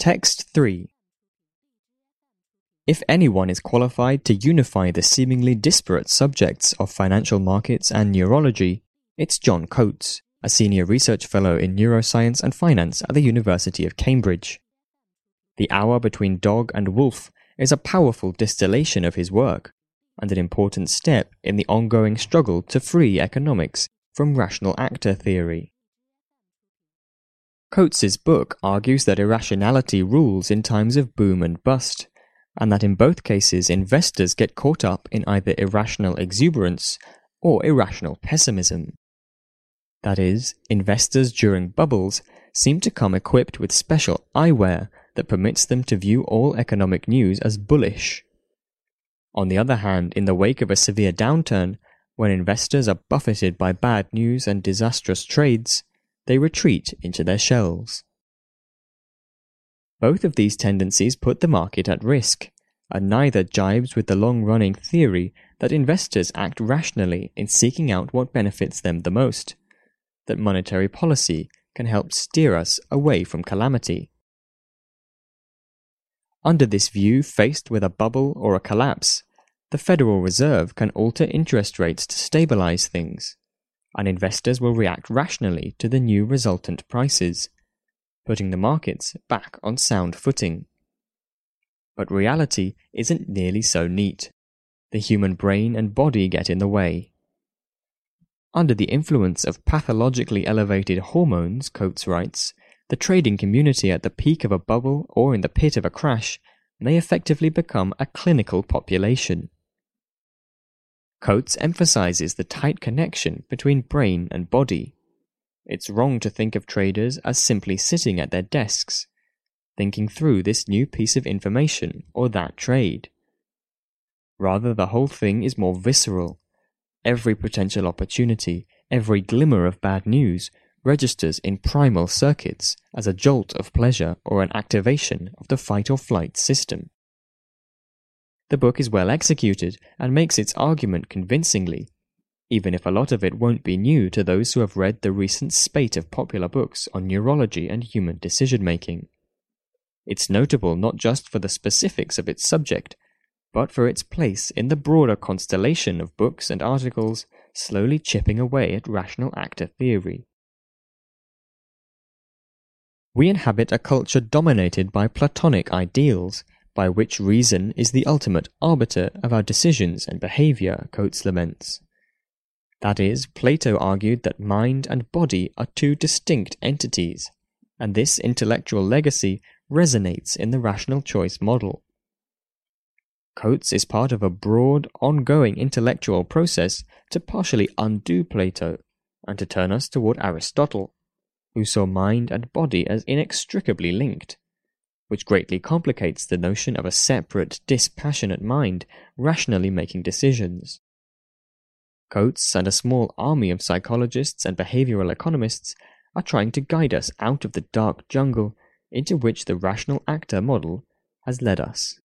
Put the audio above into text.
Text 3 If anyone is qualified to unify the seemingly disparate subjects of financial markets and neurology, it's John Coates, a senior research fellow in neuroscience and finance at the University of Cambridge. The Hour Between Dog and Wolf is a powerful distillation of his work, and an important step in the ongoing struggle to free economics from rational actor theory. Coates's book argues that irrationality rules in times of boom and bust, and that in both cases investors get caught up in either irrational exuberance or irrational pessimism. That is, investors during bubbles seem to come equipped with special eyewear that permits them to view all economic news as bullish. On the other hand, in the wake of a severe downturn, when investors are buffeted by bad news and disastrous trades, they retreat into their shells. Both of these tendencies put the market at risk, and neither jibes with the long running theory that investors act rationally in seeking out what benefits them the most, that monetary policy can help steer us away from calamity. Under this view, faced with a bubble or a collapse, the Federal Reserve can alter interest rates to stabilize things, and investors will react rationally to the new resultant prices, putting the markets back on sound footing. But reality isn't nearly so neat. The human brain and body get in the way. Under the influence of pathologically elevated hormones, Coates writes, the trading community at the peak of a bubble or in the pit of a crash may effectively become a clinical population. Coates emphasizes the tight connection between brain and body. It's wrong to think of traders as simply sitting at their desks, thinking through this new piece of information or that trade. Rather, the whole thing is more visceral. Every potential opportunity, every glimmer of bad news registers in primal circuits as a jolt of pleasure or an activation of the fight or flight system. The book is well executed and makes its argument convincingly, even if a lot of it won't be new to those who have read the recent spate of popular books on neurology and human decision making. It's notable not just for the specifics of its subject, but for its place in the broader constellation of books and articles slowly chipping away at rational actor theory. We inhabit a culture dominated by Platonic ideals, by which reason is the ultimate arbiter of our decisions and behavior, Coates laments. That is, Plato argued that mind and body are two distinct entities, and this intellectual legacy resonates in the rational choice model. Coates is part of a broad, ongoing intellectual process to partially undo Plato and to turn us toward Aristotle who saw mind and body as inextricably linked, which greatly complicates the notion of a separate, dispassionate mind rationally making decisions. Coates and a small army of psychologists and behavioral economists are trying to guide us out of the dark jungle into which the rational actor model has led us.